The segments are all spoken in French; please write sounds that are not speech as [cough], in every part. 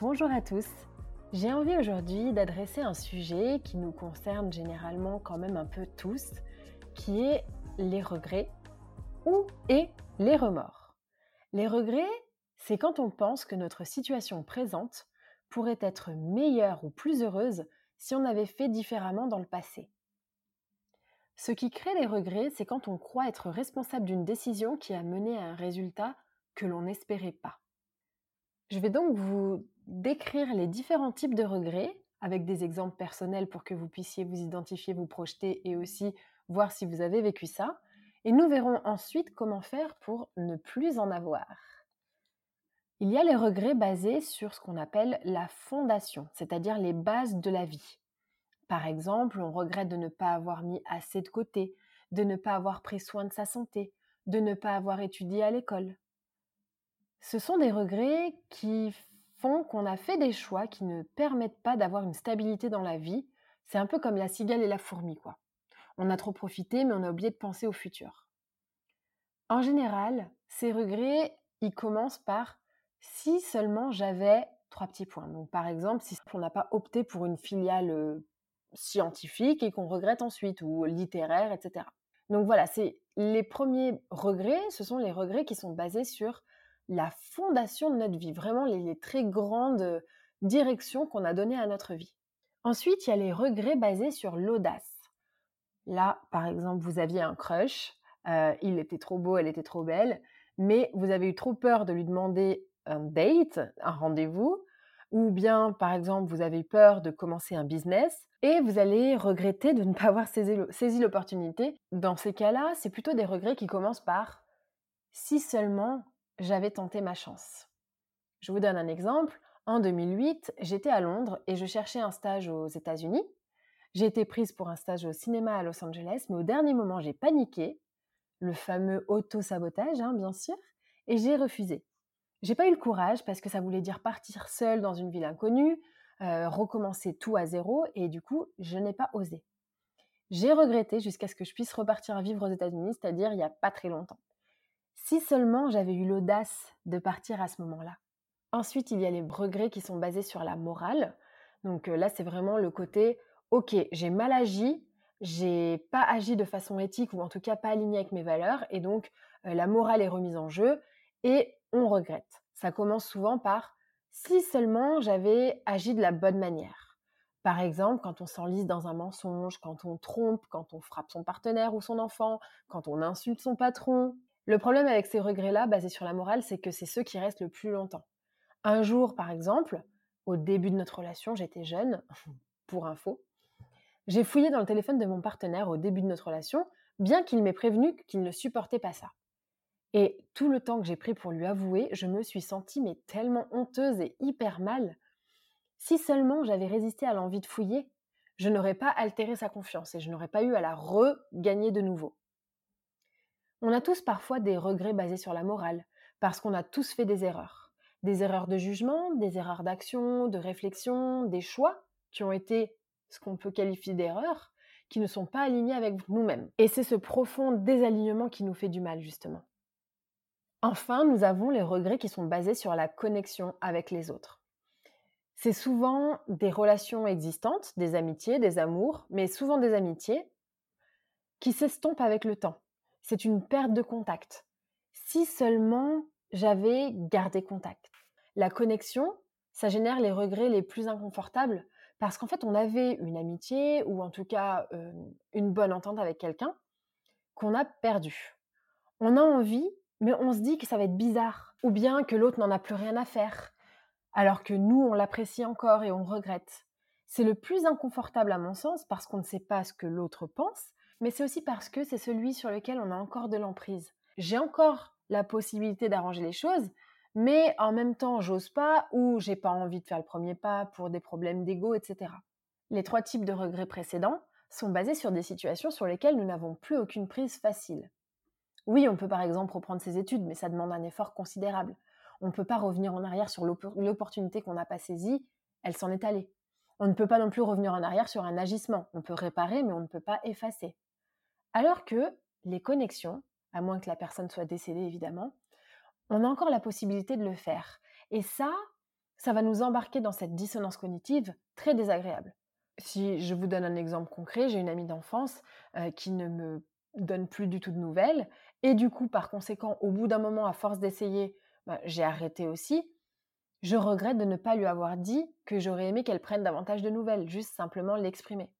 Bonjour à tous. J'ai envie aujourd'hui d'adresser un sujet qui nous concerne généralement quand même un peu tous, qui est les regrets ou et les remords. Les regrets, c'est quand on pense que notre situation présente pourrait être meilleure ou plus heureuse si on avait fait différemment dans le passé. Ce qui crée les regrets, c'est quand on croit être responsable d'une décision qui a mené à un résultat que l'on n'espérait pas. Je vais donc vous décrire les différents types de regrets avec des exemples personnels pour que vous puissiez vous identifier, vous projeter et aussi voir si vous avez vécu ça. Et nous verrons ensuite comment faire pour ne plus en avoir. Il y a les regrets basés sur ce qu'on appelle la fondation, c'est-à-dire les bases de la vie. Par exemple, on regrette de ne pas avoir mis assez de côté, de ne pas avoir pris soin de sa santé, de ne pas avoir étudié à l'école. Ce sont des regrets qui qu'on a fait des choix qui ne permettent pas d'avoir une stabilité dans la vie. C'est un peu comme la cigale et la fourmi, quoi. On a trop profité, mais on a oublié de penser au futur. En général, ces regrets, ils commencent par si seulement j'avais trois petits points. Donc, par exemple, si on n'a pas opté pour une filiale euh, scientifique et qu'on regrette ensuite, ou littéraire, etc. Donc voilà, c'est les premiers regrets, ce sont les regrets qui sont basés sur la fondation de notre vie, vraiment les, très grandes directions qu'on a données à notre vie. Ensuite, il y a les regrets basés sur l'audace. Là, par exemple, vous aviez un crush, euh, il était trop beau, elle était trop belle, mais vous avez eu trop peur de lui demander un date, un rendez-vous, ou bien, par exemple, vous avez eu peur de commencer un business, et vous allez regretter de ne pas avoir saisi l'opportunité. Dans ces cas-là, c'est plutôt des regrets qui commencent par si seulement j'avais tenté ma chance. Je vous donne un exemple. En 2008, j'étais à Londres et je cherchais un stage aux États-Unis. J'ai été prise pour un stage au cinéma à Los Angeles, mais au dernier moment, j'ai paniqué, le fameux auto-sabotage, hein, bien sûr, et j'ai refusé. J'ai pas eu le courage parce que ça voulait dire partir seule dans une ville inconnue, euh, recommencer tout à zéro, et du coup, je n'ai pas osé. J'ai regretté jusqu'à ce que je puisse repartir vivre aux États-Unis, c'est-à-dire il n'y a pas très longtemps. Si seulement j'avais eu l'audace de partir à ce moment-là. Ensuite, il y a les regrets qui sont basés sur la morale. Donc euh, là, c'est vraiment le côté, ok, j'ai mal agi, j'ai pas agi de façon éthique ou en tout cas pas aligné avec mes valeurs, et donc euh, la morale est remise en jeu et on regrette. Ça commence souvent par si seulement j'avais agi de la bonne manière. Par exemple, quand on s'enlise dans un mensonge, quand on trompe, quand on frappe son partenaire ou son enfant, quand on insulte son patron, le problème avec ces regrets-là, basés sur la morale, c'est que c'est ceux qui restent le plus longtemps. Un jour, par exemple, au début de notre relation, j'étais jeune, [laughs] pour info, j'ai fouillé dans le téléphone de mon partenaire au début de notre relation, bien qu'il m'ait prévenu qu'il ne supportait pas ça. Et tout le temps que j'ai pris pour lui avouer, je me suis sentie mais tellement honteuse et hyper mal. Si seulement j'avais résisté à l'envie de fouiller, je n'aurais pas altéré sa confiance et je n'aurais pas eu à la regagner de nouveau. On a tous parfois des regrets basés sur la morale, parce qu'on a tous fait des erreurs. Des erreurs de jugement, des erreurs d'action, de réflexion, des choix qui ont été ce qu'on peut qualifier d'erreurs, qui ne sont pas alignés avec nous-mêmes. Et c'est ce profond désalignement qui nous fait du mal, justement. Enfin, nous avons les regrets qui sont basés sur la connexion avec les autres. C'est souvent des relations existantes, des amitiés, des amours, mais souvent des amitiés qui s'estompent avec le temps. C'est une perte de contact. Si seulement j'avais gardé contact. La connexion, ça génère les regrets les plus inconfortables parce qu'en fait, on avait une amitié ou en tout cas euh, une bonne entente avec quelqu'un qu'on a perdu. On a envie, mais on se dit que ça va être bizarre ou bien que l'autre n'en a plus rien à faire alors que nous, on l'apprécie encore et on regrette. C'est le plus inconfortable à mon sens parce qu'on ne sait pas ce que l'autre pense, mais c'est aussi parce que c'est celui sur lequel on a encore de l'emprise. J'ai encore la possibilité d'arranger les choses, mais en même temps, j'ose pas ou j'ai pas envie de faire le premier pas pour des problèmes d'ego, etc. Les trois types de regrets précédents sont basés sur des situations sur lesquelles nous n'avons plus aucune prise facile. Oui, on peut par exemple reprendre ses études, mais ça demande un effort considérable. On ne peut pas revenir en arrière sur l'opportunité qu'on n'a pas saisie, elle s'en est allée. On ne peut pas non plus revenir en arrière sur un agissement. On peut réparer, mais on ne peut pas effacer. Alors que les connexions, à moins que la personne soit décédée évidemment, on a encore la possibilité de le faire. Et ça, ça va nous embarquer dans cette dissonance cognitive très désagréable. Si je vous donne un exemple concret, j'ai une amie d'enfance euh, qui ne me donne plus du tout de nouvelles, et du coup, par conséquent, au bout d'un moment, à force d'essayer, bah, j'ai arrêté aussi. Je regrette de ne pas lui avoir dit que j'aurais aimé qu'elle prenne davantage de nouvelles, juste simplement l'exprimer.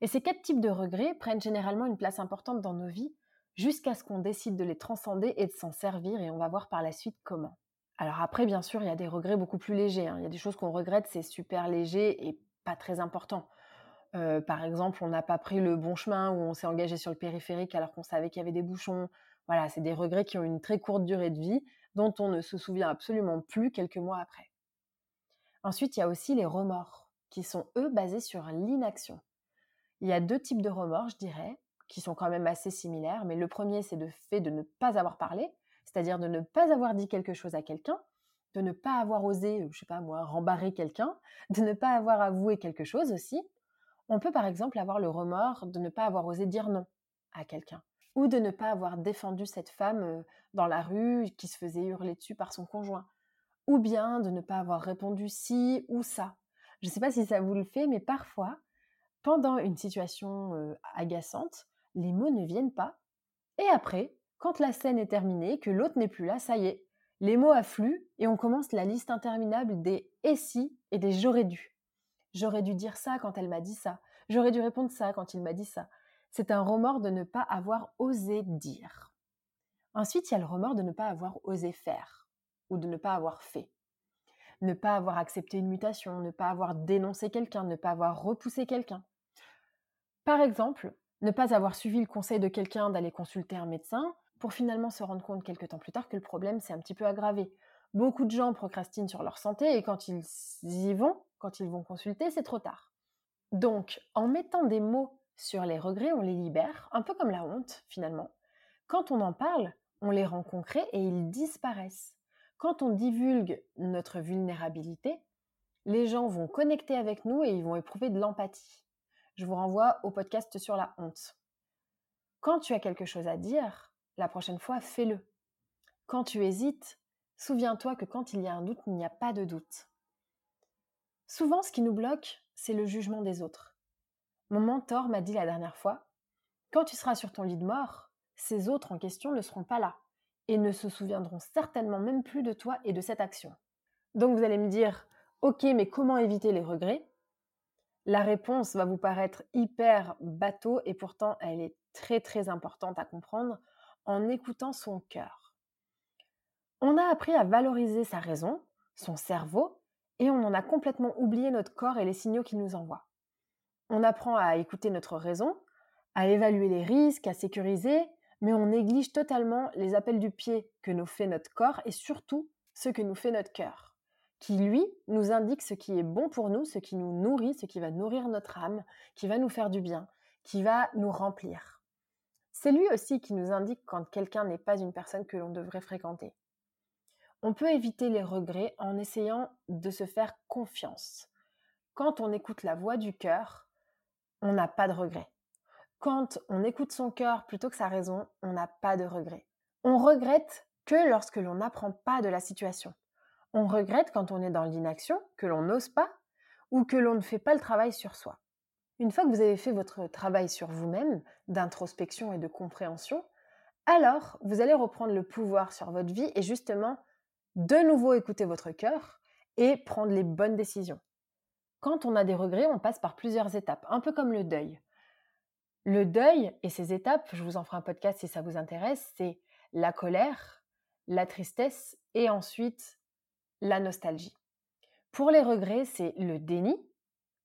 Et ces quatre types de regrets prennent généralement une place importante dans nos vies, jusqu'à ce qu'on décide de les transcender et de s'en servir, et on va voir par la suite comment. Alors après, bien sûr, il y a des regrets beaucoup plus légers. Hein. Il y a des choses qu'on regrette, c'est super léger et pas très important. Euh, par exemple, on n'a pas pris le bon chemin ou on s'est engagé sur le périphérique alors qu'on savait qu'il y avait des bouchons. Voilà, c'est des regrets qui ont une très courte durée de vie, dont on ne se souvient absolument plus quelques mois après. Ensuite, il y a aussi les remords, qui sont eux basés sur l'inaction. Il y a deux types de remords, je dirais, qui sont quand même assez similaires, mais le premier, c'est le fait de ne pas avoir parlé, c'est-à-dire de ne pas avoir dit quelque chose à quelqu'un, de ne pas avoir osé, je sais pas moi, rembarrer quelqu'un, [laughs] de ne pas avoir avoué quelque chose aussi. On peut par exemple avoir le remords de ne pas avoir osé dire non à quelqu'un ou de ne pas avoir défendu cette femme dans la rue qui se faisait hurler dessus par son conjoint, ou bien de ne pas avoir répondu si ou ça. Je ne sais pas si ça vous le fait, mais parfois, pendant une situation agaçante, les mots ne viennent pas, et après, quand la scène est terminée, que l'autre n'est plus là, ça y est, les mots affluent et on commence la liste interminable des et si et des j'aurais dû. J'aurais dû dire ça quand elle m'a dit ça. J'aurais dû répondre ça quand il m'a dit ça c'est un remords de ne pas avoir osé dire. Ensuite, il y a le remords de ne pas avoir osé faire ou de ne pas avoir fait. Ne pas avoir accepté une mutation, ne pas avoir dénoncé quelqu'un, ne pas avoir repoussé quelqu'un. Par exemple, ne pas avoir suivi le conseil de quelqu'un d'aller consulter un médecin pour finalement se rendre compte quelques temps plus tard que le problème s'est un petit peu aggravé. Beaucoup de gens procrastinent sur leur santé et quand ils y vont, quand ils vont consulter, c'est trop tard. Donc, en mettant des mots sur les regrets, on les libère, un peu comme la honte finalement. Quand on en parle, on les rend concrets et ils disparaissent. Quand on divulgue notre vulnérabilité, les gens vont connecter avec nous et ils vont éprouver de l'empathie. Je vous renvoie au podcast sur la honte. Quand tu as quelque chose à dire, la prochaine fois, fais-le. Quand tu hésites, souviens-toi que quand il y a un doute, il n'y a pas de doute. Souvent, ce qui nous bloque, c'est le jugement des autres. Mon mentor m'a dit la dernière fois, quand tu seras sur ton lit de mort, ces autres en question ne seront pas là et ne se souviendront certainement même plus de toi et de cette action. Donc vous allez me dire, ok, mais comment éviter les regrets? La réponse va vous paraître hyper bateau et pourtant elle est très très importante à comprendre en écoutant son cœur. On a appris à valoriser sa raison, son cerveau, et on en a complètement oublié notre corps et les signaux qu'il nous envoie on apprend à écouter notre raison, à évaluer les risques, à sécuriser, mais on néglige totalement les appels du pied que nous fait notre corps et surtout ce que nous fait notre cœur, qui lui nous indique ce qui est bon pour nous, ce qui nous nourrit, ce qui va nourrir notre âme, qui va nous faire du bien, qui va nous remplir. C'est lui aussi qui nous indique quand quelqu'un n'est pas une personne que l'on devrait fréquenter. On peut éviter les regrets en essayant de se faire confiance. Quand on écoute la voix du cœur, on n'a pas de regrets. Quand on écoute son cœur plutôt que sa raison, on n'a pas de regrets. On regrette que lorsque l'on n'apprend pas de la situation. On regrette quand on est dans l'inaction, que l'on n'ose pas ou que l'on ne fait pas le travail sur soi. Une fois que vous avez fait votre travail sur vous-même, d'introspection et de compréhension, alors vous allez reprendre le pouvoir sur votre vie et justement de nouveau écouter votre cœur et prendre les bonnes décisions. Quand on a des regrets, on passe par plusieurs étapes, un peu comme le deuil. Le deuil et ses étapes, je vous en ferai un podcast si ça vous intéresse, c'est la colère, la tristesse et ensuite la nostalgie. Pour les regrets, c'est le déni,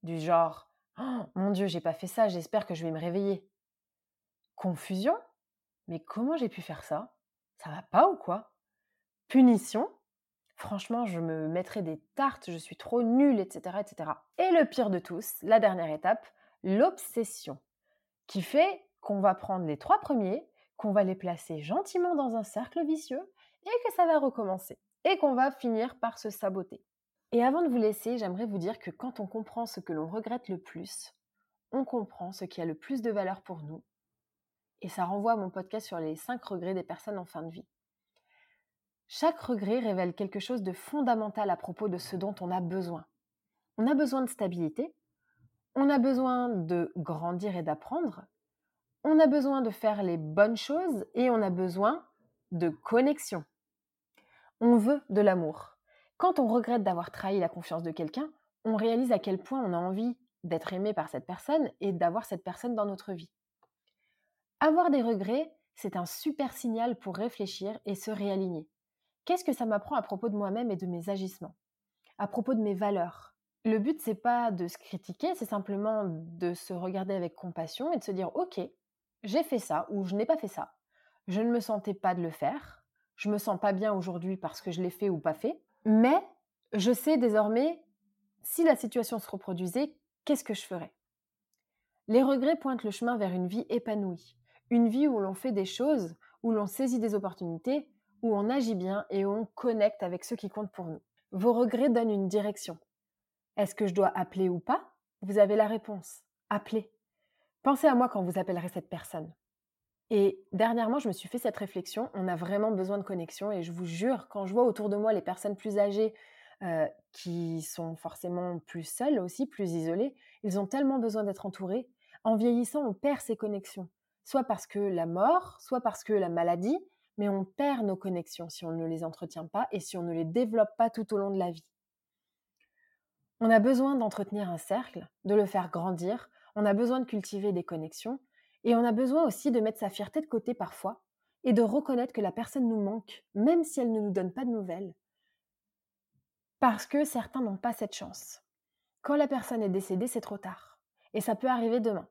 du genre oh, Mon Dieu, j'ai pas fait ça, j'espère que je vais me réveiller. Confusion Mais comment j'ai pu faire ça? Ça va pas ou quoi? Punition Franchement, je me mettrais des tartes, je suis trop nulle, etc., etc. Et le pire de tous, la dernière étape, l'obsession, qui fait qu'on va prendre les trois premiers, qu'on va les placer gentiment dans un cercle vicieux et que ça va recommencer et qu'on va finir par se saboter. Et avant de vous laisser, j'aimerais vous dire que quand on comprend ce que l'on regrette le plus, on comprend ce qui a le plus de valeur pour nous. Et ça renvoie à mon podcast sur les 5 regrets des personnes en fin de vie. Chaque regret révèle quelque chose de fondamental à propos de ce dont on a besoin. On a besoin de stabilité, on a besoin de grandir et d'apprendre, on a besoin de faire les bonnes choses et on a besoin de connexion. On veut de l'amour. Quand on regrette d'avoir trahi la confiance de quelqu'un, on réalise à quel point on a envie d'être aimé par cette personne et d'avoir cette personne dans notre vie. Avoir des regrets, c'est un super signal pour réfléchir et se réaligner. Qu'est-ce que ça m'apprend à propos de moi-même et de mes agissements? À propos de mes valeurs Le but, c'est pas de se critiquer, c'est simplement de se regarder avec compassion et de se dire Ok, j'ai fait ça ou je n'ai pas fait ça. Je ne me sentais pas de le faire. Je me sens pas bien aujourd'hui parce que je l'ai fait ou pas fait. Mais je sais désormais, si la situation se reproduisait, qu'est-ce que je ferais? Les regrets pointent le chemin vers une vie épanouie. Une vie où l'on fait des choses, où l'on saisit des opportunités où on agit bien et où on connecte avec ceux qui comptent pour nous. Vos regrets donnent une direction. Est-ce que je dois appeler ou pas? Vous avez la réponse. Appelez. Pensez à moi quand vous appellerez cette personne. Et dernièrement, je me suis fait cette réflexion. On a vraiment besoin de connexion et je vous jure, quand je vois autour de moi les personnes plus âgées euh, qui sont forcément plus seules aussi, plus isolées, ils ont tellement besoin d'être entourés. En vieillissant, on perd ces connexions. Soit parce que la mort, soit parce que la maladie, mais on perd nos connexions si on ne les entretient pas et si on ne les développe pas tout au long de la vie. On a besoin d'entretenir un cercle, de le faire grandir, on a besoin de cultiver des connexions, et on a besoin aussi de mettre sa fierté de côté parfois, et de reconnaître que la personne nous manque, même si elle ne nous donne pas de nouvelles, parce que certains n'ont pas cette chance. Quand la personne est décédée, c'est trop tard, et ça peut arriver demain.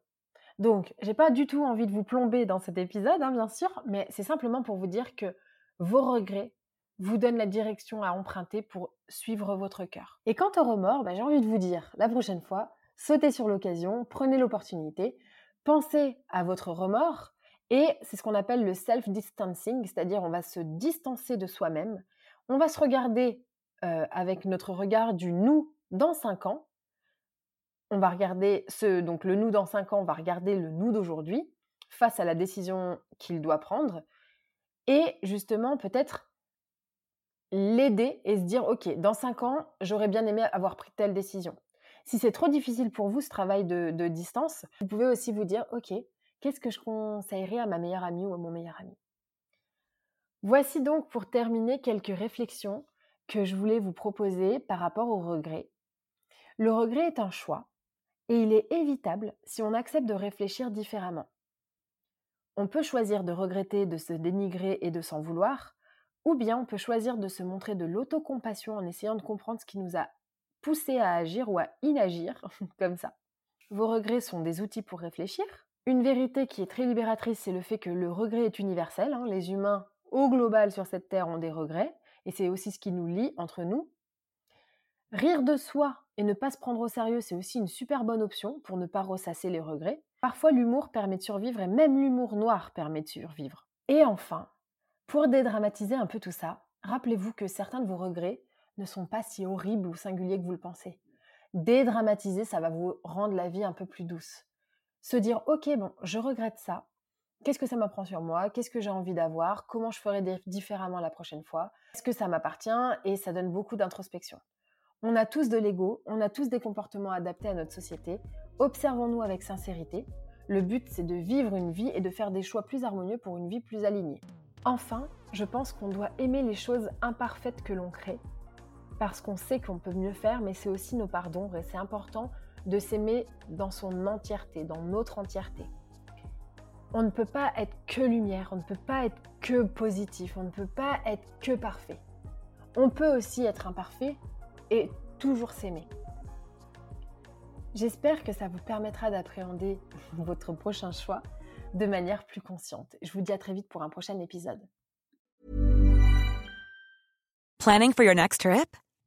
Donc, j'ai pas du tout envie de vous plomber dans cet épisode, hein, bien sûr, mais c'est simplement pour vous dire que vos regrets vous donnent la direction à emprunter pour suivre votre cœur. Et quant au remords, bah, j'ai envie de vous dire, la prochaine fois, sautez sur l'occasion, prenez l'opportunité, pensez à votre remords, et c'est ce qu'on appelle le self-distancing, c'est-à-dire on va se distancer de soi-même, on va se regarder euh, avec notre regard du nous dans 5 ans, on va regarder ce, donc le nous dans 5 ans, va regarder le nous d'aujourd'hui face à la décision qu'il doit prendre et justement peut-être l'aider et se dire ok dans 5 ans j'aurais bien aimé avoir pris telle décision si c'est trop difficile pour vous ce travail de, distance vous pouvez aussi vous dire ok qu'est-ce que je conseillerais à ma meilleure amie ou à mon meilleur ami? Voici donc pour terminer quelques réflexions que je voulais vous proposer par rapport au regret le regret est un choix et il est évitable si on accepte de réfléchir différemment. On peut choisir de regretter, de se dénigrer et de s'en vouloir, ou bien on peut choisir de se montrer de l'autocompassion en essayant de comprendre ce qui nous a poussé à agir ou à inagir, [laughs] comme ça. Vos regrets sont des outils pour réfléchir, Une vérité qui est très libératrice, c'est le fait que le regret est universel. Hein. Les humains, au global, sur cette terre, ont des regrets. Et c'est aussi ce qui nous lie entre nous. Rire de soi et ne pas se prendre au sérieux, c'est aussi une super bonne option pour ne pas ressasser les regrets. Parfois, l'humour permet de survivre et même l'humour noir permet de survivre. Et enfin, pour dédramatiser un peu tout ça, rappelez-vous que certains de vos regrets ne sont pas si horribles ou singuliers que vous le pensez. Dédramatiser, ça va vous rendre la vie un peu plus douce. Se dire, ok, bon, je regrette ça. Qu'est-ce que ça m'apprend sur moi? Qu'est-ce que j'ai envie d'avoir? Comment je ferai différemment la prochaine fois? Est-ce que ça m'appartient? Et ça donne beaucoup d'introspection. On a tous de l'ego, on a tous des comportements adaptés à notre société. Observons-nous avec sincérité. Le but, c'est de vivre une vie et de faire des choix plus harmonieux pour une vie plus alignée. Enfin, je pense qu'on doit aimer les choses imparfaites que l'on crée, parce qu'on sait qu'on peut mieux faire, mais c'est aussi nos pardons et c'est important de s'aimer dans son entièreté, dans notre entièreté. On ne peut pas être que lumière, on ne peut pas être que positif, on ne peut pas être que parfait. On peut aussi être imparfait, et toujours s'aimer. J'espère que ça vous permettra d'appréhender [laughs] votre prochain choix de manière plus consciente. Je vous dis à très vite pour un prochain épisode. Planning for your next trip?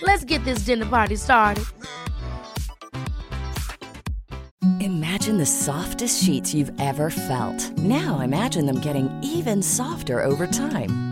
Let's get this dinner party started. Imagine the softest sheets you've ever felt. Now imagine them getting even softer over time.